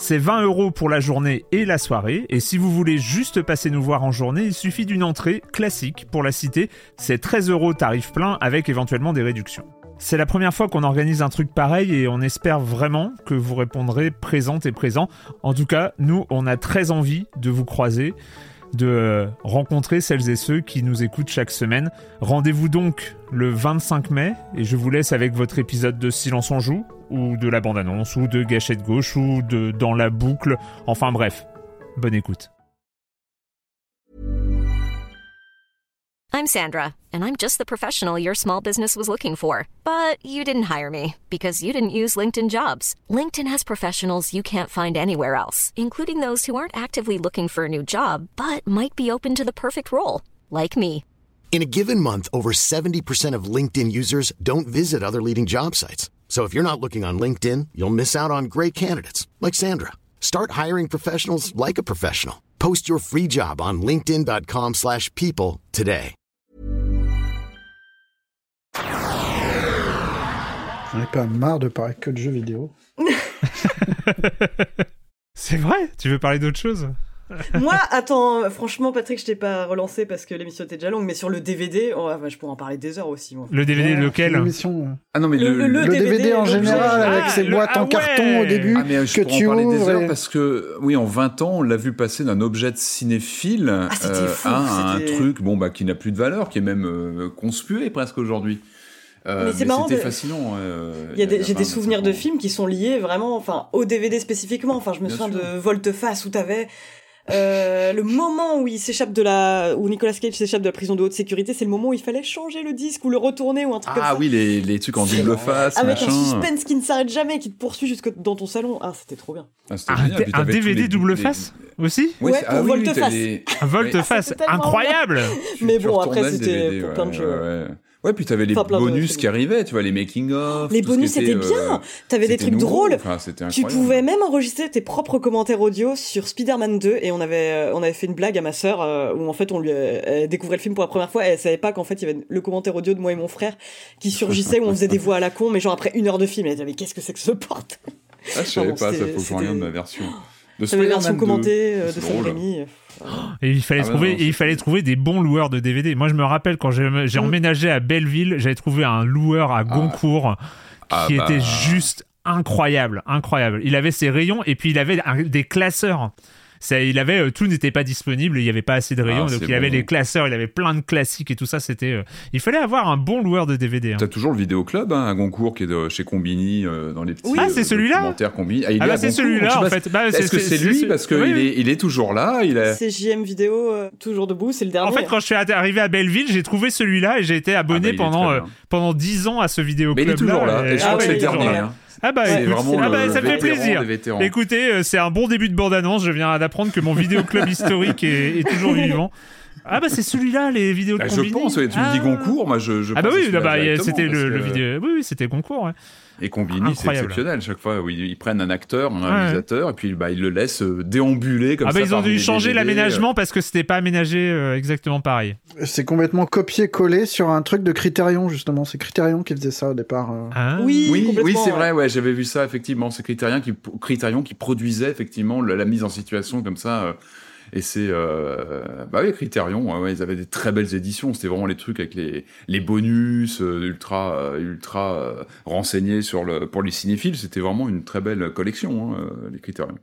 C'est 20 euros pour la journée et la soirée, et si vous voulez juste passer nous voir en journée, il suffit d'une entrée classique pour la cité, c'est 13 euros tarif plein avec éventuellement des réductions. C'est la première fois qu'on organise un truc pareil et on espère vraiment que vous répondrez présente et présent. En tout cas, nous, on a très envie de vous croiser de rencontrer celles et ceux qui nous écoutent chaque semaine. Rendez-vous donc le 25 mai et je vous laisse avec votre épisode de Silence en joue ou de la bande-annonce ou de Gâchette gauche ou de Dans la boucle. Enfin bref, bonne écoute. I'm Sandra, and I'm just the professional your small business was looking for. But you didn't hire me because you didn't use LinkedIn jobs. LinkedIn has professionals you can't find anywhere else, including those who aren't actively looking for a new job but might be open to the perfect role, like me. In a given month, over 70% of LinkedIn users don't visit other leading job sites. So if you're not looking on LinkedIn, you'll miss out on great candidates like Sandra. Start hiring professionals like a professional. Post your free job on linkedin.com/people slash people today. J'en ai pas marre de parler que de jeux vidéo. C'est vrai Tu veux parler d'autre chose Moi, attends, franchement, Patrick, je t'ai pas relancé parce que l'émission était déjà longue, mais sur le DVD, oh, ouais, je pourrais en parler des heures aussi, moi. Le DVD Ouais, lequel euh. Ah non, mais Le- le, le- Le DVD, en général, avec Ah, ses le- boîtes ah en carton ouais. au début, Ah, mais je que pourrais tu en parler ouvres. des heures et- parce que, oui, en 20 ans, on l'a vu passer d'un objet de cinéphile Ah, fou, à un truc bon, bah, qui n'a plus de valeur, qui est même euh, conspué presque aujourd'hui. Euh, Mais c'est marrant C'était de- fascinant. euh, Il y a des- j'ai des 20, souvenirs de 25 ans. films qui sont liés vraiment, enfin, au DVD spécifiquement. Enfin, je me Bien souviens sûr. de Volte-Face où t'avais euh, le moment où il s'échappe de la, où Nicolas Cage s'échappe de la prison de haute sécurité, c'est le moment où il fallait changer le disque ou le retourner ou un truc comme Ah ça. oui, les, les trucs en double face, Avec machin. un suspense qui ne s'arrête jamais, qui te poursuit jusque dans ton salon. Ah, c'était trop bien. Ah, génial. Un DVD les- double les- face aussi Ouais, Ouais, c'est- pour ah oui, volte-face. volte-face tellement Incroyable Mais tu bon, après, c'était pour plein de jeux. Ouais, puis t'avais les Enfin, de bonus qui arrivaient, tu vois, les making of. Les bonus, c'était était, bien. euh, T'avais des trucs nouveau. drôles. Enfin, c'était Tu pouvais même enregistrer tes propres commentaires audio sur Spider-Man 2 et on avait euh, on avait fait une blague à ma sœur euh, où en fait on lui elle découvrait le film pour la première fois et elle savait pas qu'en fait il y avait le commentaire audio de moi et mon frère qui surgissait où on faisait des voix à la con mais genre après une heure de film elle disait mais qu'est-ce que c'est que ce porte? Ah, je savais pas, ça faut que je regarde c'était- ma version. De version Spider-Man 2. commentée de Sam. Et il fallait Ah trouver, non, et il fallait trouver des bons loueurs de DVD. Moi, je me rappelle quand j'ai Mm. emménagé à Belleville, j'avais trouvé un loueur à Goncourt Ah qui bah. était juste incroyable, incroyable. Il avait ses rayons et puis il avait un- des classeurs. Ça, il avait euh, tout n'était pas disponible, il n'y avait pas assez de rayons, Ah, donc il avait bon. les classeurs, il avait plein de classiques et tout ça. C'était, euh, il fallait avoir un bon loueur de DVD. hein. T'as toujours le vidéoclub hein, à Goncourt qui est de chez Combini euh, dans les petits Oui. Ah, c'est celui-là Combini. Ah, il Ah est bah c'est celui-là en fait. Bah, Est-ce que c'est lui parce qu'il oui, oui. est, il est toujours là il a... C'est JM vidéo euh, toujours debout c'est le dernier. En fait, quand je suis arrivé à Belleville, j'ai trouvé celui-là et j'ai été abonné Ah bah, pendant pendant 10 ans à ce vidéoclub. Mais il est toujours là. Et je crois que c'est le dernier. Ah bah, C'est écoute, vraiment ah bah, le ça me fait plaisir. Écoutez, euh, c'est un bon début de bande-annonce. Je viens d'apprendre que mon vidéoclub historique est, est toujours vivant. Ah bah c'est celui-là, les vidéos de Ah, je pense, ouais, tu me dis Ah. Goncourt, moi je, je Ah bah oui, bah, c'était le, le vidéo. Oui, oui, c'était Goncourt. ouais. Et Combini, c'est exceptionnel chaque fois où ils, ils prennent un acteur, un Ouais. réalisateur, et puis bah, ils le laissent euh, déambuler comme Ah ça. bah ils ont dû changer l'aménagement parce que c'était pas aménagé euh, exactement pareil. C'est complètement copié-collé sur un truc de Criterion, justement. C'est Criterion qui faisait ça au départ. euh. Ah. Oui, Oui, c'est ouais. vrai, ouais, j'avais vu ça effectivement. C'est Criterion qui, Criterion qui produisait effectivement le- la mise en situation comme ça. euh, et c'est, euh, bah oui, Criterion, ouais, ils avaient des très belles éditions. C'était vraiment les trucs avec les, les bonus euh, ultra, euh, ultra euh, renseignés sur le, pour les cinéphiles. C'était vraiment une très belle collection, hein, les Criterion.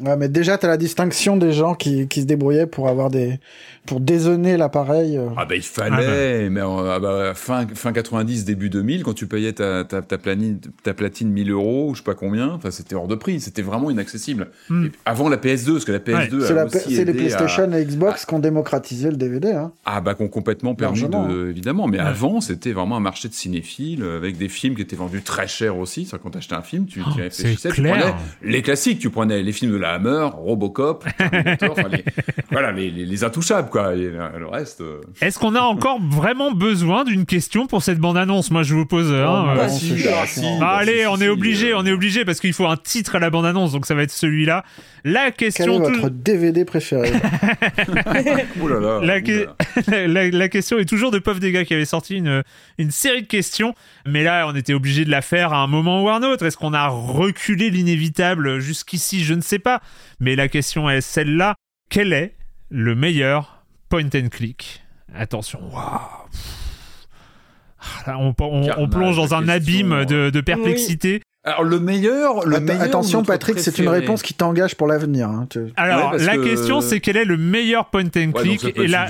Ouais, mais déjà, t'as la distinction des gens qui, qui se débrouillaient pour avoir des, pour dézonner l'appareil. euh. Ah bah il fallait, mais euh, ah bah, fin, fin 90, début 2000, quand tu payais ta, ta, ta, planine, ta platine 1000 euros, ou je sais pas combien, enfin c'était hors de prix, c'était vraiment inaccessible. Hmm. Avant la PS2, parce que la PS2 C'est a c'est les aidé à- PlayStation et Xbox qui ont démocratisé le DVD. Hein. Ah bah qu'on complètement permis de, évidemment, mais Ouais. avant c'était vraiment un marché de cinéphiles euh, avec des films qui étaient vendus très cher aussi. C'est quand t'achetais un film, tu, tu Oh, réfléchissais, tu prenais les classiques, tu prenais les films de la Hammer, Robocop, enfin, les, voilà, les, les, les intouchables, quoi. Et le, reste. euh, Est-ce qu'on a encore vraiment besoin d'une question pour cette bande-annonce? Moi, je vous pose. hein, Oh, euh, si, ah, si, bah, allez, si, on est obligé, euh, on est obligé parce qu'il faut un titre à la bande-annonce, donc ça va être celui-là. La Quel est question, votre DVD préféré Ouh là là. la, ouh que- là. la- la question est toujours de Puff des gars qui avait sorti une, une série de questions, mais là, on était obligé de la faire à un moment ou à un autre. Est-ce qu'on a reculé l'inévitable jusqu'ici? Je ne sais pas. Mais la question est celle-là quel est le meilleur point and click? Attention, waouh. Ah, là, on, on- on Carnage plonge dans un abîme de, de perplexité. Alors le meilleur, le Att- meilleur. Attention, Patrick, c'est une réponse qui t'engage pour l'avenir. hein. Tu- Alors, Ouais, la que- question, c'est quel est le meilleur point and click Et la,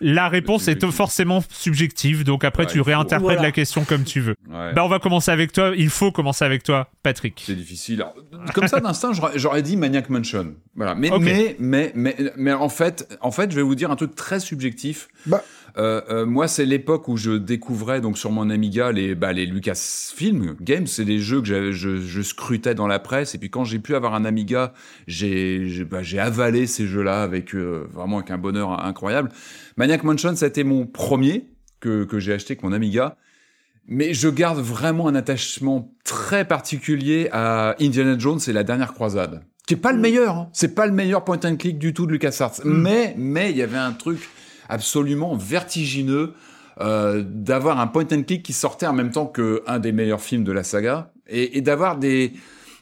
la réponse est forcément subjective, donc après Ouais, tu réinterprètes Voilà. la question comme tu veux. Ouais. Bah, on va commencer avec toi. Il faut commencer avec toi, Patrick. C'est difficile. Alors, comme ça, d'instinct, j'aurais- j'aurais dit Maniac Mansion. Voilà. Mais, mais, mais, mais, mais en fait, en fait, je vais vous dire un truc très subjectif. Bah. Euh, euh, moi, c'est l'époque où je découvrais donc sur mon Amiga les bah, les Lucasfilm Games. C'est des jeux que je, je scrutais dans la presse. Et puis quand j'ai pu avoir un Amiga, j'ai bah, avalé ces jeux-là avec euh, vraiment avec un bonheur incroyable. Maniac Mansion, ça a été mon premier que que j'ai acheté avec mon Amiga. Mais je garde vraiment un attachement très particulier à Indiana Jones et la dernière croisade. Qui est pas le meilleur, hein. c'est pas le meilleur point and click du tout de LucasArts. Mais, mais il y avait un truc absolument vertigineux euh, d'avoir un point and click qui sortait en même temps que un des meilleurs films de la saga et, d'avoir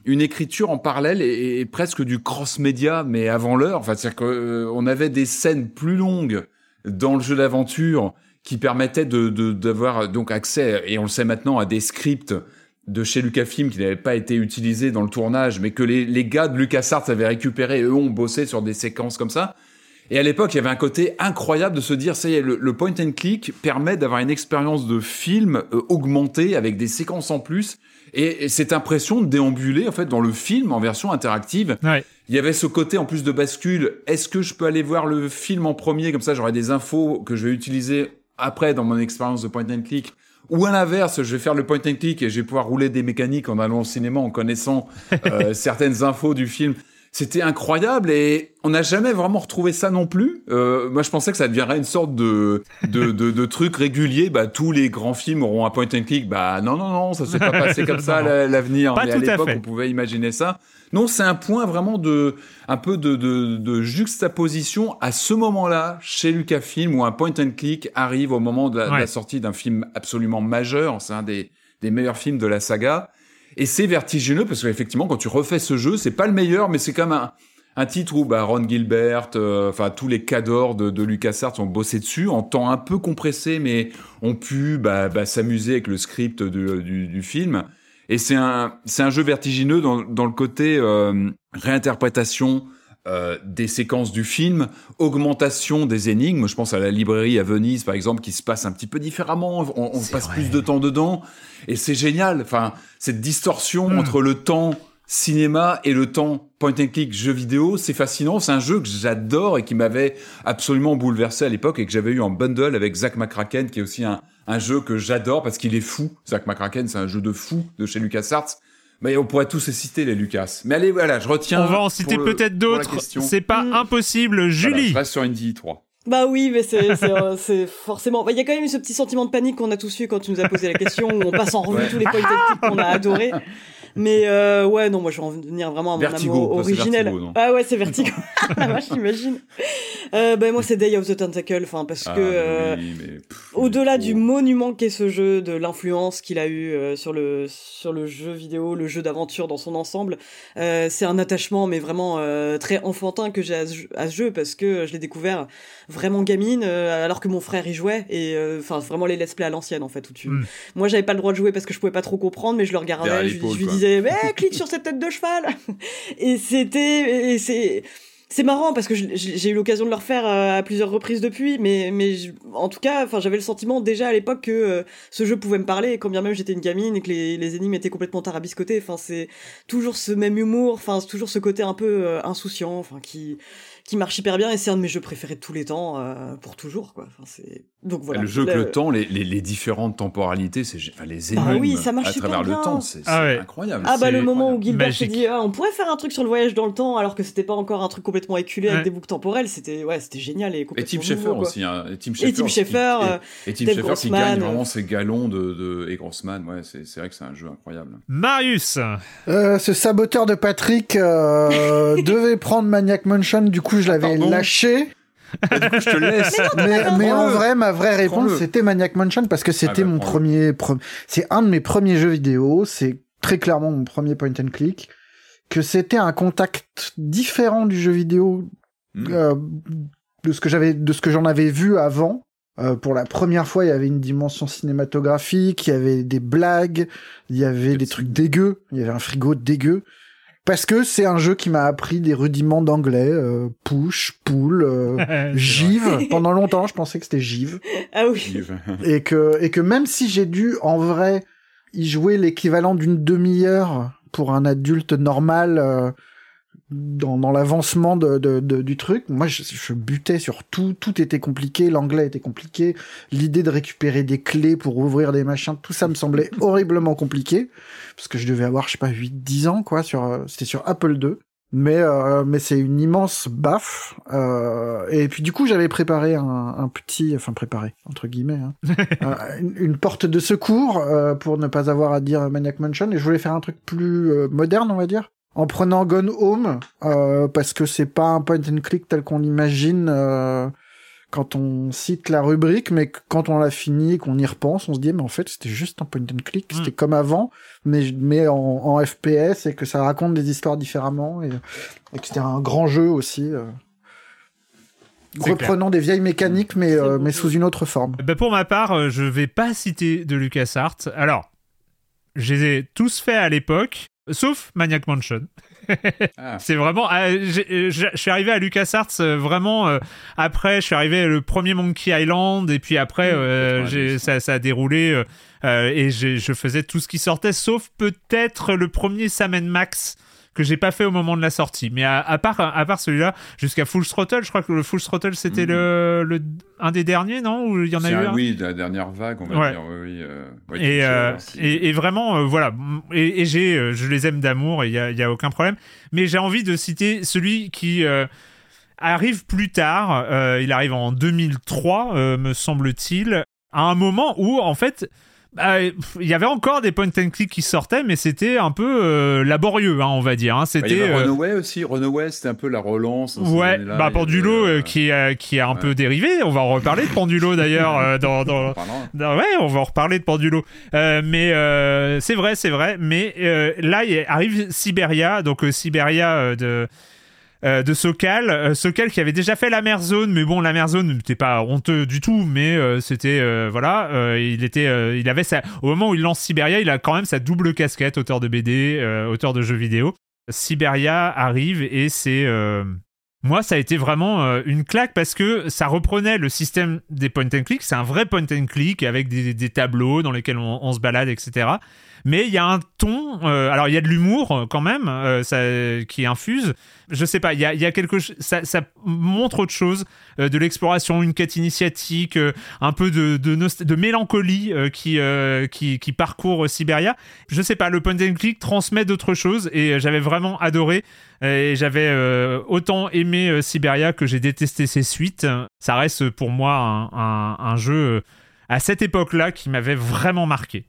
une écriture en parallèle et, presque du cross-média, mais avant l'heure. Enfin, c'est-à-dire qu'on avait des scènes plus longues dans le jeu d'aventure qui permettaient d'avoir donc accès, et on le sait maintenant, à des scripts de chez Lucasfilm qui n'avaient pas été utilisés dans le tournage, mais que les, les gars de LucasArts avaient récupéré, eux ont bossé sur des séquences comme ça. Et à l'époque, il y avait un côté incroyable de se dire, ça y est, le, le point and click permet d'avoir une expérience de film euh, augmentée avec des séquences en plus. Et, et cette impression de déambuler, en fait, dans le film en version interactive. Ouais. Il y avait ce côté en plus de bascule. Est-ce que je peux aller voir le film en premier? Comme ça j'aurai des infos que je vais utiliser après dans mon expérience de point and click ou à l'inverse, je vais faire le point and click et je vais pouvoir rouler des mécaniques en allant au cinéma en connaissant euh, certaines infos du film. C'était incroyable et on n'a jamais vraiment retrouvé ça non plus. Euh, moi, je pensais que ça deviendrait une sorte de de, de, de truc régulier. Bah, tous les grands films auront un point and click. Bah, non, non, non, ça s'est pas passé comme ça la- l'avenir. Pas Mais à à l'époque, on pouvait imaginer ça. Non, c'est un point vraiment de un peu de, de, de juxtaposition à ce moment-là chez Lucasfilm où un point and click arrive au moment de la, de la sortie d'un film absolument majeur. C'est un des des meilleurs films de la saga. Et c'est vertigineux parce qu'effectivement, quand tu refais ce jeu, c'est pas le meilleur, mais c'est comme un, un titre où bah, Ron Gilbert, euh, enfin tous les cadors de, de LucasArts ont bossé dessus en temps un peu compressé, mais ont pu bah, bah, s'amuser avec le script du, du film. Et c'est un, c'est un jeu vertigineux dans, dans le côté euh, réinterprétation euh, des séquences du film, augmentation des énigmes. Je pense à la librairie à Venise, par exemple, qui se passe un petit peu différemment. On, on passe plus de temps dedans, et c'est génial. Enfin, cette distorsion Hmm. entre le temps cinéma et le temps point and click jeu vidéo, c'est fascinant. C'est un jeu que j'adore et qui m'avait absolument bouleversé à l'époque et que j'avais eu en bundle avec Zack McCracken, qui est aussi un, un jeu que j'adore parce qu'il est fou. Zack McCracken, c'est un jeu de fou de chez LucasArts. Mais on pourrait tous les citer, les Lucas. Mais allez, voilà, je retiens. On va en citer peut-être d'autres. C'est pas Mm. impossible. Voilà, Julie. je reste sur Indy 3. Bah oui, mais c'est euh, forcément. bah, Il y a quand même eu ce petit sentiment de panique qu'on a tous eu quand tu nous as posé la question, où on passe en revue Ouais. tous les points techniques qu'on a adorés. Mais euh, ouais, non, moi je vais en venir vraiment à mon Vertigo, amour originel. Vertigo, ah ouais, c'est Vertigo. la vache, j'imagine. Euh, bah moi c'est Day of the Tentacle, enfin parce Ah, que euh, oui, mais, pff, au-delà du monument qu'est ce jeu, de l'influence qu'il a eu euh, sur le sur le jeu vidéo, le jeu d'aventure dans son ensemble, euh, c'est un attachement mais vraiment euh, très enfantin que j'ai à, ce jeu- à ce jeu parce que je l'ai découvert vraiment gamine euh, alors que mon frère y jouait et euh, enfin vraiment les let's play à l'ancienne en fait où tu Mm. moi j'avais pas le droit de jouer parce que je pouvais pas trop comprendre mais je le regardais je, lui- je disais mais clique sur cette tête de cheval et c'était et c'est c'est marrant parce que j'ai eu l'occasion de le refaire euh, à plusieurs reprises depuis, mais mais en tout cas, enfin j'avais le sentiment déjà à l'époque que euh, ce jeu pouvait me parler, quand bien même j'étais une gamine et que les, les énigmes étaient complètement tarabiscotées. Enfin c'est toujours ce même humour, enfin toujours ce côté un peu euh, insouciant, enfin qui qui marche hyper bien et c'est un de mes jeux préférés de tous les temps euh, pour toujours quoi. Enfin c'est donc voilà. le jeu que le temps, les, les, les différentes temporalités, c'est enfin, les Bah énigmes oui, ça marche à travers bien. le temps, c'est Ah ouais. incroyable. Ah bah c'est le moment où. Gilbert s'est dit ah, on pourrait faire un truc sur le voyage dans le temps alors que c'était pas encore un truc complètement éculé Ouais. avec des boucles temporelles, c'était ouais, c'était génial et Et Tim Schafer aussi, hein. et Tim Et Schafer, Tim qui- Schafer, euh, et, et Tim qui gagne euh. vraiment ses galons de, de et Grossman, ouais, c'est c'est vrai que c'est un jeu incroyable. Marius Euh, ce saboteur de Patrick euh, devait prendre Maniac Mansion, du coup je l'avais pardon lâché. du coup, je te laisse. Mais, mais en vrai, ma vraie réponse, c'était Maniac Mansion parce que c'était Ah bah, mon premier, pre- c'est un de mes premiers jeux vidéo. C'est très clairement mon premier point and click. Que c'était un contact différent du jeu vidéo Mm. euh, de ce que j'avais, de ce que j'en avais vu avant. Euh, pour la première fois, il y avait une dimension cinématographique, il y avait des blagues, il y avait des trucs dégueux, il y avait un frigo dégueu. Parce que c'est un jeu qui m'a appris des rudiments d'anglais, euh, push, pull, euh, Give. Pendant longtemps, je pensais que c'était Give. Ah oui. Et que, et que même si j'ai dû, en vrai, y jouer l'équivalent d'une demi-heure pour un adulte normal, euh, dans, dans l'avancement de, de, de- du truc, moi, je, je butais sur tout. Tout était compliqué. L'anglais était compliqué. L'idée de récupérer des clés pour ouvrir des machins, tout ça me semblait horriblement compliqué. Parce que je devais avoir, je sais pas, 8, 10 ans, quoi, sur, euh, c'était sur Apple II. Mais euh, mais c'est une immense baffe. Euh, et puis du coup j'avais préparé un, un petit, enfin préparé entre guillemets, hein, euh, une, une porte de secours euh, pour ne pas avoir à dire Maniac Mansion. Et je voulais faire un truc plus euh, moderne, on va dire, en prenant Gone Home euh, parce que c'est pas un point and click tel qu'on l'imagine euh, quand on cite la rubrique, mais quand on l'a fini et qu'on y repense, on se dit mais en fait c'était juste un point and click, c'était comme avant, mais mais en, en FPS et que ça raconte des histoires différemment et, et que c'était un grand jeu aussi. euh, reprenant des vieilles mécaniques mais euh, mais sous une autre forme. Ben, pour ma part, euh, je vais pas citer de LucasArts. Alors, je les ai tous faits à l'époque, sauf Maniac Mansion. Ah. C'est vraiment. ah, euh, Je suis arrivé à LucasArts euh, vraiment euh, après. Je suis arrivé le premier Monkey Island et puis après euh, 90. j'ai- ça, ça a déroulé euh, euh, et je faisais tout ce qui sortait, sauf peut-être le premier Sam Max que j'ai pas fait au moment de la sortie. Mais à, à part à part celui-là, jusqu'à Full Throttle, je crois que le Full Throttle c'était Mhm. le, le un des derniers, non? Ou il y en a eu un- oui, de la dernière vague, on va Ouais. dire. Oui, euh, ouais, et, Tim euh, et, et vraiment, euh, voilà. Et, et j'ai, je les aime d'amour il y a, y a aucun problème. Mais j'ai envie de citer celui qui arrive plus tard. il arrive en 2003, euh, me semble-t-il, à un moment où, en fait, bah, il y avait encore des point and click qui sortaient, mais c'était un peu euh, laborieux, hein, on va dire. hein. Bah, C'était. avait euh, Runaway aussi. Runaway, c'était un peu la relance. Ouais, bah Pendulo avait, euh, euh, qui, a, qui a un ouais. peu dérivé. On va en reparler de Pendulo d'ailleurs euh, dans, ouais, on va en reparler de Pendulo. Euh, mais euh, c'est vrai, c'est vrai. Mais euh, là, il arrive Siberia, donc euh, Siberia euh, de. Euh, de Sokal, Euh, Sokal qui avait déjà fait la mer zone, mais bon la mer zone n'était pas honteux du tout, mais euh, c'était euh, voilà, euh, il était, euh, il avait sa, au moment où il lance Siberia, il a quand même sa double casquette, auteur de BD, auteur de jeux vidéo. Siberia arrive et c'est moi, ça a été vraiment euh, une claque parce que ça reprenait le système des point and click. C'est un vrai point and click avec des, tableaux dans lesquels on, se balade, etc. Mais il y a un ton. euh, alors, il y a de l'humour euh, quand même qui infuse. Je sais pas, il y a, quelque. Ça, montre autre chose de l'exploration, une quête initiatique, un peu de, mélancolie qui, parcourt Siberia. Je sais pas, le point and click transmet d'autres choses et j'avais vraiment adoré. Et j'avais euh, autant aimé euh, Siberia que j'ai détesté ses suites. Ça reste pour moi un, un- un jeu euh, à cette époque-là qui m'avait vraiment marqué.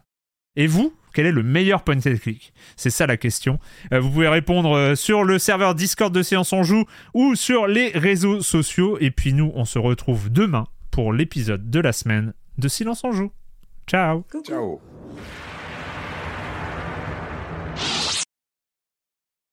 Et vous, quel est le meilleur point and click? C'est ça la question. Euh, vous pouvez répondre euh, sur le serveur Discord de Séance on Joue ou sur les réseaux sociaux. Et puis nous, on se retrouve demain pour l'épisode de la semaine de Silence on Joue. Ciao Coucou. Ciao.